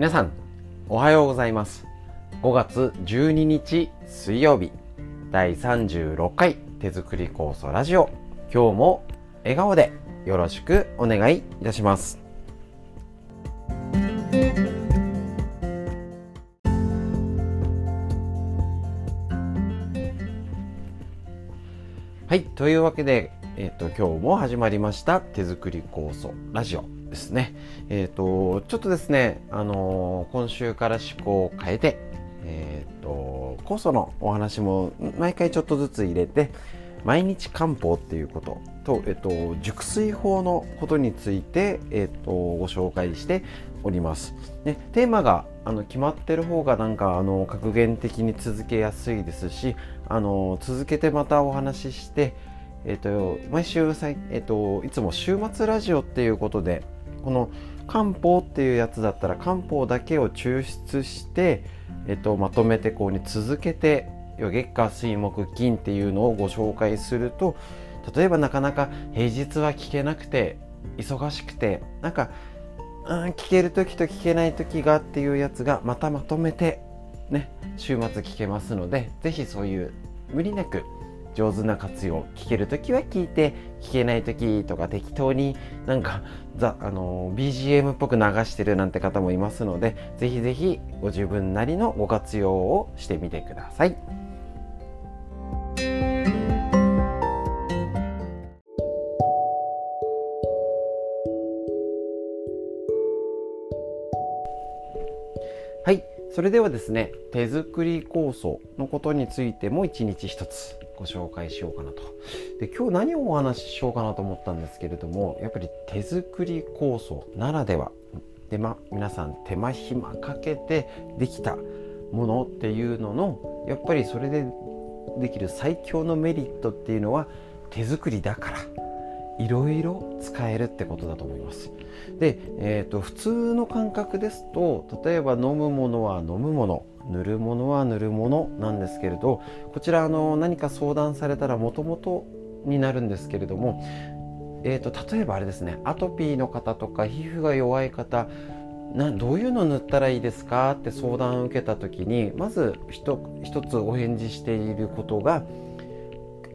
皆さんおはようございます。5月12日水曜日第36回手作り酵素ラジオ。今日も笑顔でよろしくお願いいたします。はいというわけで、えーと、今日も始まりました手作り酵素ラジオ。ですねえっ、ー、とちょっとですねあのー、今週から思考を変えてえっ、ー、と酵素のお話も毎回ちょっとずつ入れて毎日漢方っていうことと、えっと、熟睡法のことについて、えっと、ご紹介しております。でテーマがあの決まってる方がなんかあの格言的に続けやすいですしあの続けてまたお話しして、えっと、毎週えっと、いつも週末ラジオっていうことでこの漢方っていうやつだったら漢方だけを抽出して、えっと、まとめてこうに続けて月火水木金っていうのをご紹介すると例えばなかなか平日は聞けなくて忙しくてなんか、うん、聞ける時と聞けない時がっていうやつがまたまとめてね週末聞けますので是非そういう無理なく上手な活用聞ける時は聞いて聞けない時とか適当になんかザあの BGM っぽく流してるなんて方もいますのでぜひぜひご自分なりのご活用をしてみてください。それではですね手作り酵素のことについても一日一つご紹介しようかなと。で今日何をお話ししようかなと思ったんですけれどもやっぱり手作り構想ならでは。で、ま、皆さん手間暇かけてできたものっていうののやっぱりそれでできる最強のメリットっていうのは手作りだから。いろいろ使えるってことだと思います。で、えーと、普通の感覚ですと例えば飲むものは飲むもの塗るものは塗るものなんですけれどこちらあの何か相談されたらもともとになるんですけれども、えーと、例えばあれですねアトピーの方とか皮膚が弱い方などういうの塗ったらいいですかって相談を受けた時にまず一つお返事していることが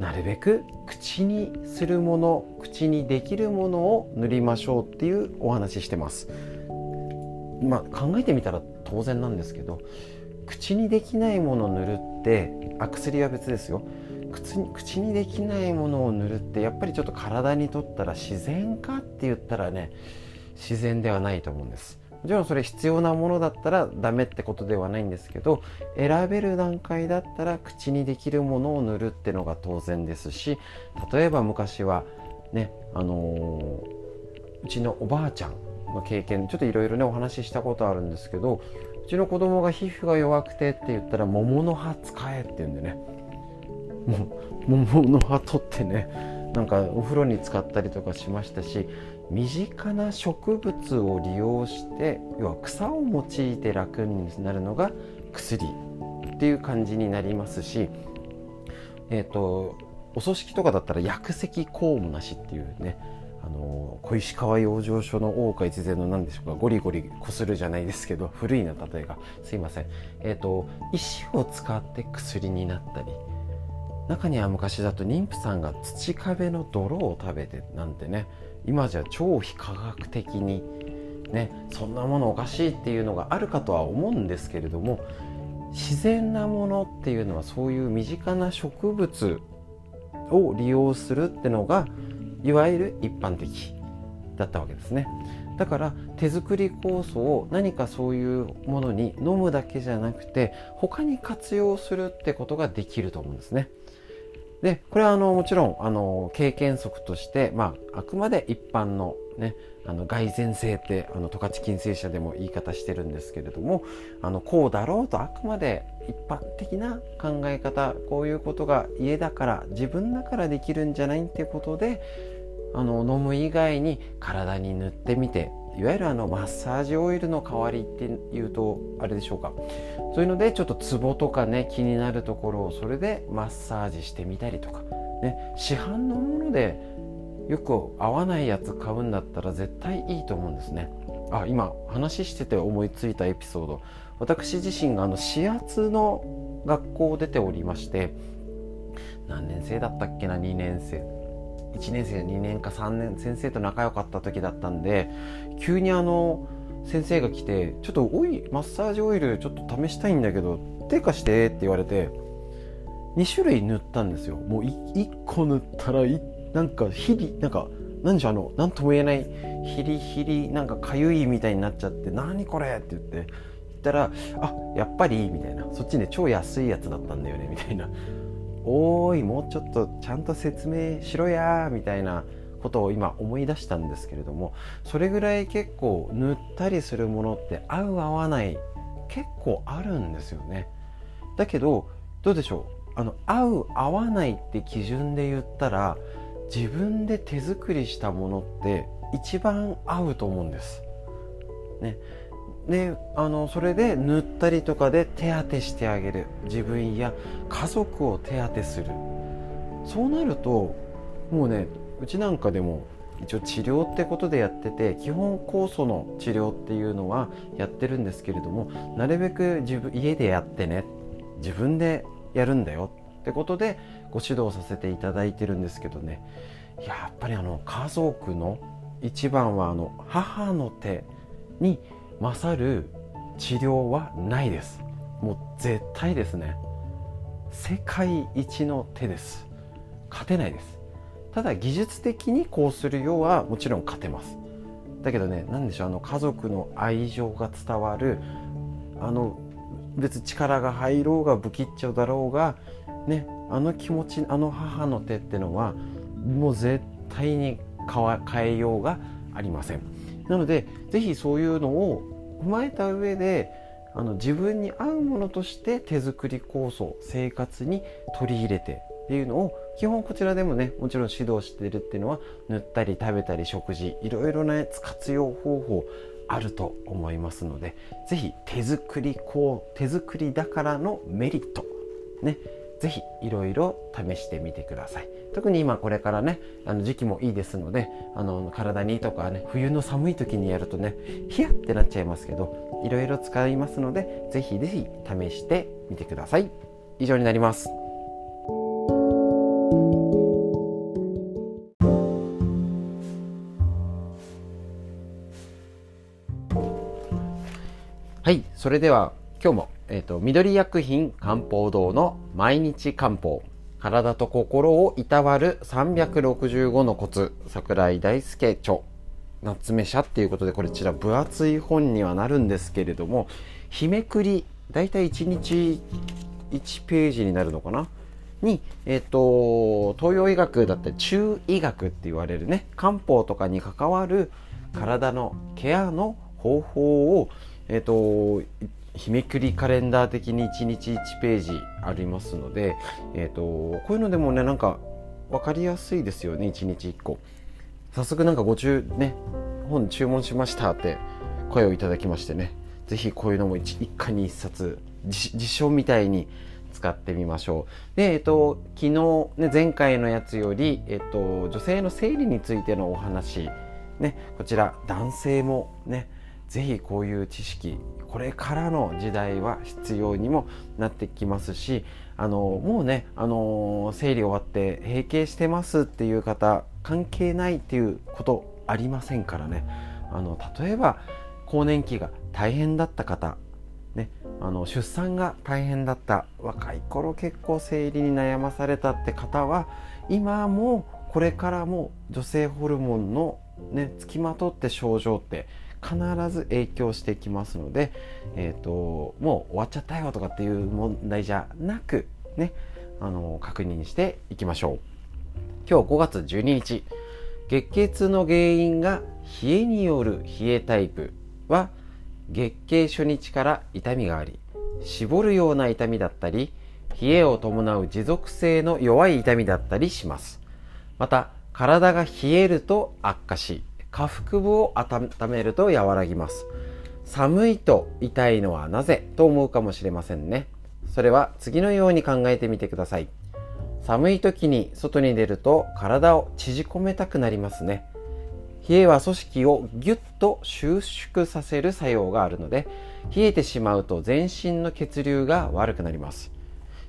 なるべく口にするもの口にできるものを塗りましょうっていうお話してます。まあ考えてみたら当然なんですけど口にできないものを塗るってあ薬は別ですよ。口に口にできないものを塗るってやっぱりちょっと体にとったら自然かって言ったらね自然ではないと思うんです。もちろんそれ必要なものだったらダメってことではないんですけど選べる段階だったら口にできるものを塗るってのが当然ですし例えば昔はねあのー、うちのおばあちゃんの経験ちょっといろいろねお話ししたことあるんですけどうちの子供が皮膚が弱くてって言ったら桃の葉使えって言うんでね。も桃の葉取ってねなんかお風呂に使ったりとかしましたし身近な植物を利用して要は草を用いて楽になるのが薬っていう感じになりますし、えーと、お葬式とかだったら薬石公務なしっていうねあの小石川養生所の大岡越前の何でしょうかゴリゴリこするじゃないですけど古いな例えが。すいません。えっ、ー、と石を使って薬になったり中には昔だと妊婦さんが土壁の泥を食べてなんてね今じゃ超非科学的にねそんなものおかしいっていうのがあるかとは思うんですけれども自然なものっていうのはそういう身近な植物を利用するってのがいわゆる一般的だったわけですね。だから手作り酵素を何かそういうものに飲むだけじゃなくて他に活用するってことができると思うんですね。でこれはあのもちろんあの経験則として、まあ、あくまで一般の,、ね、あの蓋然性ってあの十勝金星社でも言い方してるんですけれどもあのこうだろうとあくまで一般的な考え方こういうことが家だから自分だからできるんじゃないってことであの飲む以外に体に塗ってみていわゆるあのマッサージオイルの代わりっていうとあれでしょうか。そういうのでちょっとツボとかね気になるところをそれでマッサージしてみたりとか、ね、市販のものでよく合わないやつ買うんだったら絶対いいと思うんですね。あ今話してて思いついたエピソード。私自身があの始圧の学校を出ておりまして何年生だったっけな2年生。1年生2年か3年先生と仲良かった時だったんで急にあの先生が来て「ちょっとオイマッサージオイルちょっと試したいんだけど手貸して」って言われて2種類塗ったんですよもう1個塗ったらなんか日々なんか何でしょうあの何とも言えないヒリヒリなんかかゆいみたいになっちゃって「何これ!」って言って言ったら「あやっぱり」みたいなそっちね超安いやつだったんだよねみたいな「おーいもうちょっとちゃんと説明しろや」みたいなことを今思い出したんですけれどもそれぐらい結構塗ったりするものって合う合わない結構あるんですよね。だけどどうでしょう？あの合う合わないって基準で言ったら自分で手作りしたものって一番合うと思うんです。ね、であのそれで塗ったりとかで手当てしてあげる。自分や家族を手当てする。そうなるともうねうちなんかでも一応治療ってことでやってて基本酵素の治療っていうのはやってるんですけれどもなるべく自分家でやってね。自分でやるんだよ。ってことでご指導させていただいてるんですけどね。やっぱりあの家族の一番はあの母の手に勝る治療はないです。もう絶対ですね。世界一の手です。勝てないです。ただ技術的にこうするようはもちろん勝てます。だけどね何でしょうあの家族の愛情が伝わるあの別力が入ろうが不吉祥だろうがねあの気持ちあの母の手ってのはもう絶対に変えようがありません。なので是非そういうのを踏まえた上であの自分に合うものとして手作り構想生活に取り入れてっていうのを基本こちらでもねもちろん指導してるっていうのは塗ったり食べたり食事いろいろな活用方法あると思いますので是非手作りこう手作りだからのメリットね是非いろいろ試してみてください。特に今これからねあの時期もいいですのであの体にとかね冬の寒い時にやるとねヒヤってなっちゃいますけどいろいろ使いますので是非是非試してみてください。以上になります。はいそれでは今日も、えーと、緑薬品漢方堂の毎日漢方体と心をいたわる365のコツ桜井大輔著夏目社っていうことでこちら分厚い本にはなるんですけれども日めくりだいたい1日1ページになるのかな？に、え、ー、と、東洋医学だったり中医学って言われるね漢方とかに関わる体のケアの方法をえっ、ー、と日めくりカレンダー的に1日1ページありますので、え、ー、とこういうのでもねなんか分かりやすいですよね1日1個早速なんかご注ね本注文しましたって声をいただきましてね是非こういうのも一家に一冊辞書みたいに使ってみましょう。で、えっと、昨日、ね、前回のやつより、えっと、女性の生理についてのお話、ね、こちら男性もね、ぜひこういう知識これからの時代は必要にもなってきますしあのもうねあの生理終わって閉経してますっていう方関係ないっていうことありませんからね。あの例えば更年期が大変だった方、ね、あの出産が大変だった若い頃結構生理に悩まされたって方は今もこれからも女性ホルモンのねつきまとって症状って必ず影響してきますので、えーと、もう終わっちゃったよとかっていう問題じゃなくねあの確認していきましょう。今日5月12日月経痛の原因が冷えによる冷えタイプは月経初日から痛みがあり絞るような痛みだったり冷えを伴う持続性の弱い痛みだったりします。また体が冷えると悪化し下腹部を温めると和らぎます。寒いと痛いのはなぜと思うかもしれませんね。それは次のように考えてみてください。寒い時に外に出ると体を縮こめたくなりますね。冷えは組織をギュッと収縮させる作用があるので冷えてしまうと全身の血流が悪くなります。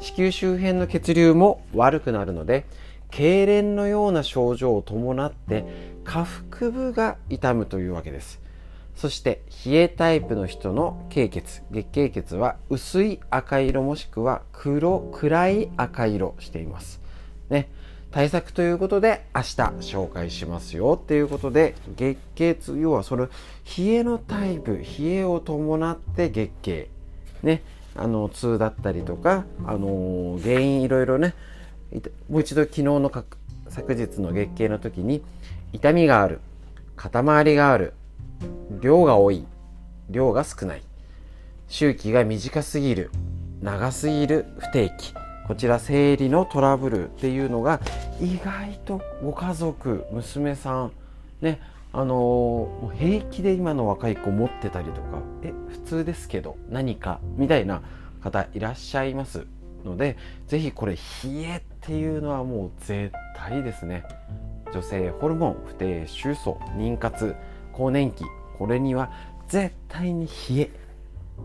子宮周辺の血流も悪くなるので痙攣のような症状を伴って下腹部が痛むというわけです。そして冷えタイプの人の経血。月経血は薄い赤色もしくは黒暗い赤色しています。ね。対策ということで明日紹介しますよっていうことで月経痛要はその冷えのタイプ冷えを伴って月経。ね。あの痛だったりとかあの原因いろいろねもう一度昨日の昨日の月経の時に痛みがある肩周りがある量が多い量が少ない。周期が短すぎる長すぎる不定期。こちら生理のトラブルっていうのが意外とご家族娘さんねあの、平気で今の若い子持ってたりとかえ普通ですけど何かみたいな方いらっしゃいますので是非これ冷えっていうのはもう絶対ですね。女性ホルモン不定収素妊活更年期これには絶対に冷え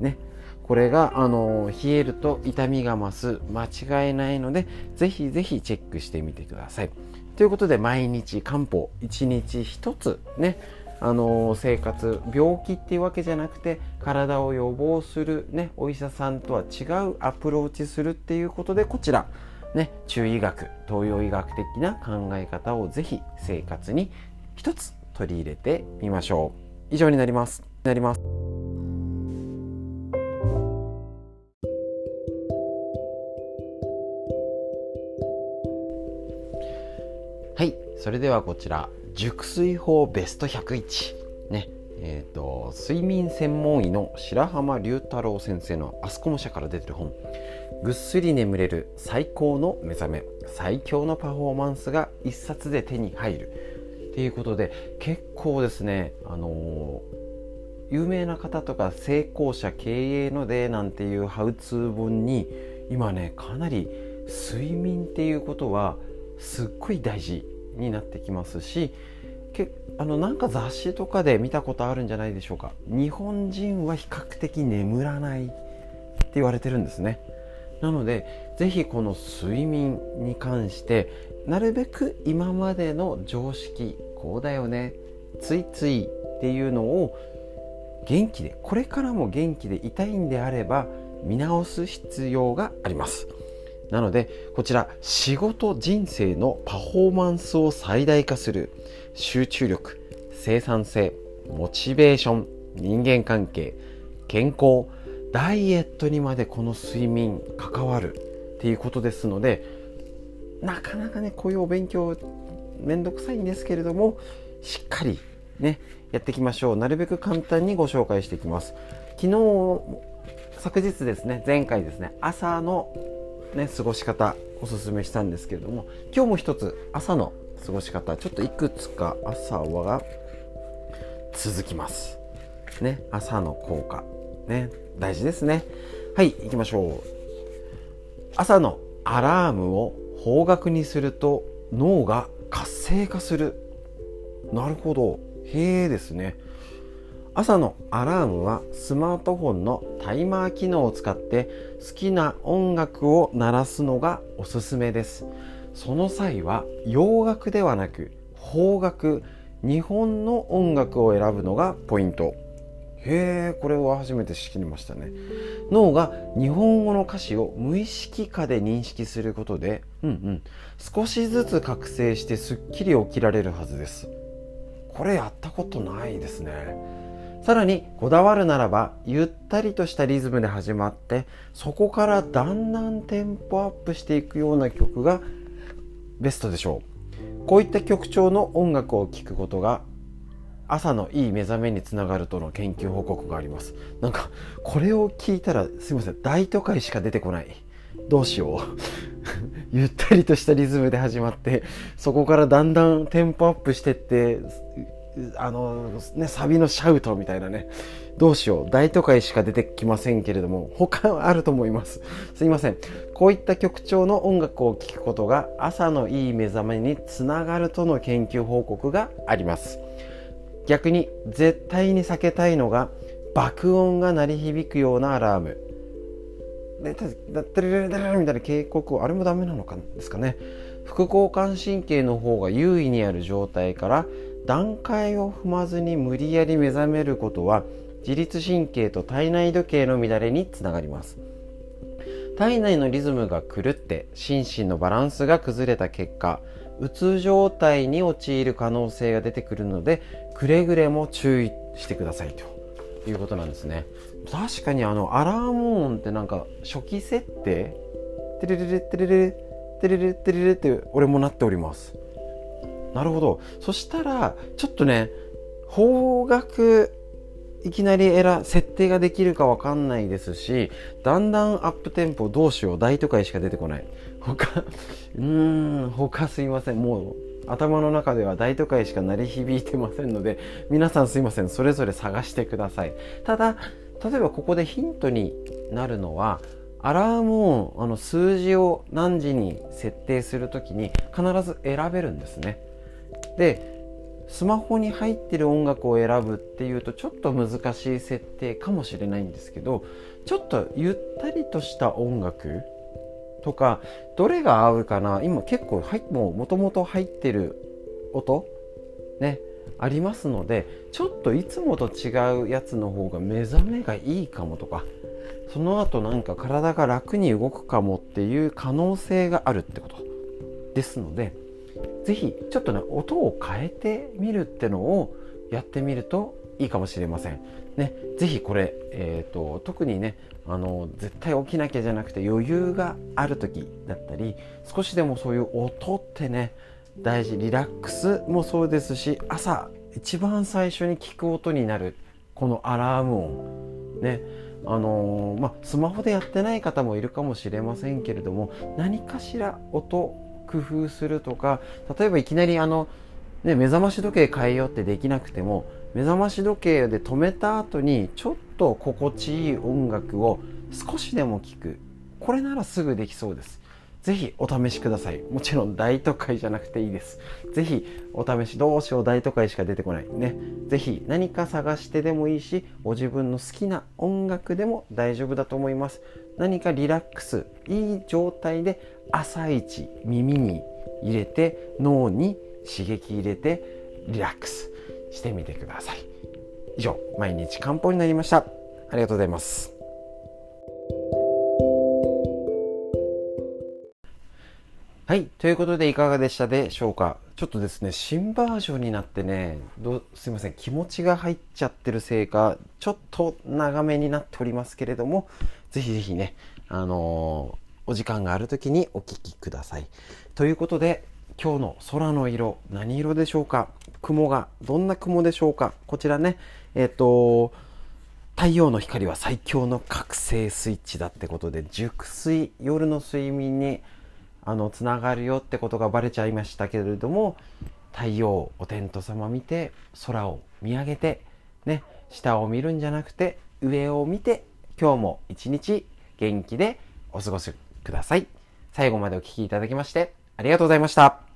ねこれがあの冷えると痛みが増す間違いないのでぜひぜひチェックしてみてください。ということで毎日漢方1日1つねあの生活病気っていうわけじゃなくて体を予防する、ね、お医者さんとは違うアプローチするっていうことでこちら、ね、中医学東洋医学的な考え方をぜひ生活に一つ取り入れてみましょう。以上になります。なります。はいそれではこちら熟睡法ベスト101ねえーと、睡眠専門医の白浜龍太郎先生のアスコモ社から出てる本。ぐっすり眠れる最高の目覚め最強のパフォーマンスが一冊で手に入る。っていうことで結構ですねあのー、有名な方とか成功者経営のでなんていうハウツー本に今ねかなり睡眠っていうことはすっごい大事になってきますしけあのなんか雑誌とかで見たことあるんじゃないでしょうか。日本人は比較的眠らないって言われてるんですね。なので是非この睡眠に関してなるべく今までの常識こうだよねついついっていうのを元気でこれからも元気でいたいんであれば見直す必要があります。なのでこちら仕事人生のパフォーマンスを最大化する集中力生産性モチベーション人間関係健康ダイエットにまでこの睡眠関わるっていうことですのでなかなかねこういうお勉強めんどくさいんですけれどもしっかりねやっていきましょう。なるべく簡単にご紹介していきます。昨日昨日ですね前回ですね朝のね、過ごし方おすすめしたんですけれども今日も一つ朝の過ごし方ちょっといくつか朝は続きますね朝の効果ね。大事ですね。はい行きましょう。朝のアラームを方角にすると脳が活性化する。なるほど。へえですね。朝のアラームはスマートフォンのタイマー機能を使って好きな音楽を鳴らすのがおすすめです。その際は洋楽ではなく邦楽。日本の音楽を選ぶのがポイント。へえこれは初めて知りましたね。脳が日本語の歌詞を無意識化で認識することで、うんうん、少しずつ覚醒してすっきり起きられるはずです。これやったことないですね。さらにこだわるならばゆったりとしたリズムで始まってそこからだんだんテンポアップしていくような曲がベストでしょう。こういった曲調の音楽を聴くことが朝のいい目覚めにつながるとの研究報告がありますなんかこれを聞いたらすいません大都会しか出てこないどうしよう ゆったりとしたリズムで始まってそこからだんだんテンポアップしてってあのね、サビのシャウトみたいなね、どうしよう、大都会しか出てきませんけれども、他はあると思います。すいません。こういった曲調の音楽を聴くことが朝のいい目覚めにつながるとの研究報告があります。逆に絶対に避けたいのが爆音が鳴り響くようなアラーム。でだってるみたいな警告をあれもダメなのかですかね副交感神経の方が優位にある状態から段階を踏まずに無理やり目覚めることは自律神経と体内時計の乱れにつながります体内のリズムが狂って心身のバランスが崩れた結果うつ状態に陥る可能性が出てくるのでくれぐれも注意してくださいと。いうことなんですね。確かにあのアラーム音ってなんか初期設定。テレレレテレレテレレテレレって俺もなっております。なるほど。そしたらちょっとね方角いきなりエラ設定ができるかわかんないですしだんだんアップテンポどうしよう大都会しか出てこない。他 うーん他すいません。もう頭の中では大都会しか鳴り響いてませんので皆さんすいません。それぞれ探してください。ただ例えばここでヒントになるのはアラーム音あの数字を何時に設定するときに必ず選べるんですね。でスマホに入ってる音楽を選ぶっていうとちょっと難しい設定かもしれないんですけどちょっとゆったりとした音楽とかどれが合うかな？今結構もうもともと入ってる音ねありますのでちょっといつもと違うやつの方が目覚めがいいかもとかその後なんか体が楽に動くかもっていう可能性があるってことですので是非ちょっとね音を変えてみるってのをやってみるといいかもしれません。ね、ぜひこれ、えーと、特にねあの絶対起きなきゃじゃなくて余裕がある時だったり少しでもそういう音ってね大事リラックスもそうですし朝一番最初に聞く音になるこのアラーム音ねあのー、まあ、スマホでやってない方もいるかもしれませんけれども何かしら音工夫するとか例えばいきなりあの、ね、目覚まし時計変えようってできなくても目覚まし時計で止めた後にちょっと心地いい音楽を少しでも聴く。これならすぐできそうです。ぜひお試しください。もちろん大都会じゃなくていいです。ぜひお試しどうしよう大都会しか出てこない。ね。ぜひ何か探してでもいいしご自分の好きな音楽でも大丈夫だと思います。何かリラックスいい状態で朝一耳に入れて脳に刺激入れてリラックスしてみてください。以上毎日漢方になりました。ありがとうございます。はい。ということで、いかがでしたでしょうか？ちょっとですね、新バージョンになってね、どすいません、気持ちが入っちゃってるせいか、ちょっと長めになっておりますけれども、ぜひぜひね、あのー、お時間がある時にお聴きください。ということで、今日の空の色、何色でしょうか？雲が、どんな雲でしょうか？こちらね、えっ、ー、と、太陽の光は最強の覚醒スイッチだってことで、熟睡、夜の睡眠にあのつながるよってことがバレちゃいましたけれども太陽お天道様見て空を見上げてね下を見るんじゃなくて上を見て今日も一日元気でお過ごしください。最後までお聴きいただきましてありがとうございました。